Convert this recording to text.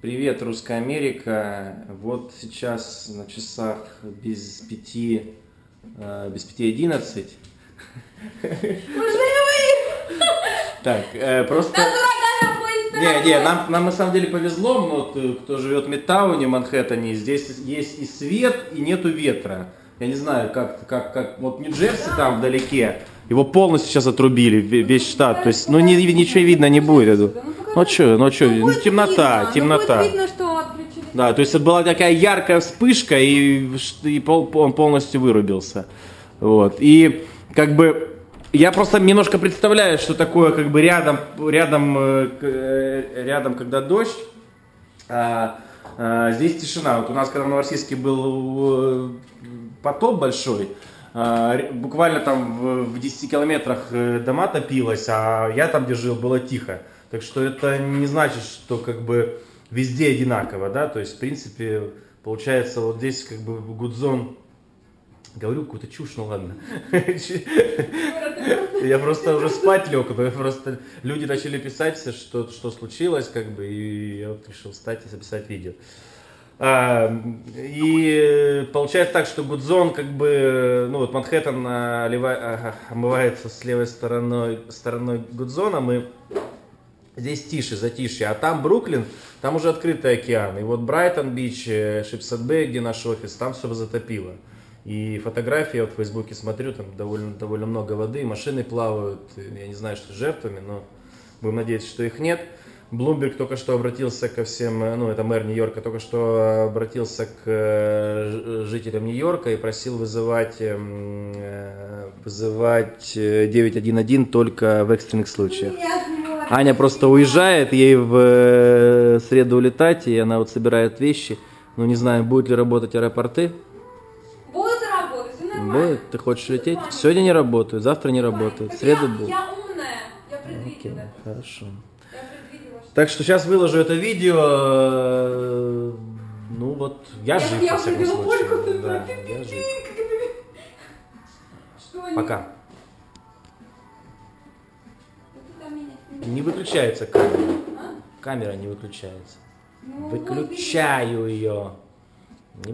Привет, Русская Америка. Вот сейчас на часах без пяти, э, без пяти одиннадцать. Так, э, просто... Не, не, нам, нам на самом деле повезло, но вот, э, кто живет в Мидтауне, в Манхэттене, здесь есть и свет, и нету ветра. Я не знаю, как, как, как вот Нью-Джерси там вдалеке, его полностью сейчас отрубили, ве- весь штат. То есть, ну ни- ничего видно не будет. я думаю. Ну что, ну что, ну, темнота, темнота. Будет видно, что отключили. Да, то есть это была такая яркая вспышка, и, и пол- он полностью вырубился. Вот. И как бы я просто немножко представляю, что такое как бы рядом, рядом, э, э, рядом когда дождь, а, а, здесь тишина. Вот у нас, когда в Новороссийске был э, потоп большой, а, буквально там в, в 10 километрах дома топилось, а я там, где жил, было тихо. Так что это не значит, что как бы везде одинаково, да, то есть, в принципе, получается, вот здесь как бы Гудзон, говорю какую-то чушь, ну ладно. Я просто уже спать лег, но просто люди начали писать все, что, что случилось, как бы, и я вот решил встать и записать видео. А, и получается так, что Гудзон, как бы, ну вот Манхэттен олива- а, омывается с левой стороной, стороной Гудзона, мы Здесь тише, затишье. А там Бруклин, там уже открытый океан. И вот Брайтон-Бич, э, Шипсхед-Бэй, где наш офис, там все затопило. И фотографии вот в Фейсбуке смотрю, там довольно, довольно много воды, машины плавают. Я не знаю, что с жертвами, но будем надеяться, что их нет. Блумберг только что обратился ко всем, э, ну это мэр Нью-Йорка, только что обратился к э, жителям Нью-Йорка и просил вызывать, эм, э, вызывать э, 911 только в экстренных случаях. Аня просто уезжает, ей в э, среду улетать, и она вот собирает вещи. Ну, не знаю, будут ли работать аэропорты. Будут работать, все нормально. Будет. Ты хочешь лететь? Сегодня не работают, завтра не работают, в среду будут. Я умная, я Окей, предвидела. хорошо. Я предвидела, что... Так что сейчас выложу это видео. э, Ну вот, я, Я- жив, я во всяком случае. Да, я жив. Пока. Не выключается камера. А? Камера не выключается. Ну, Выключаю ее.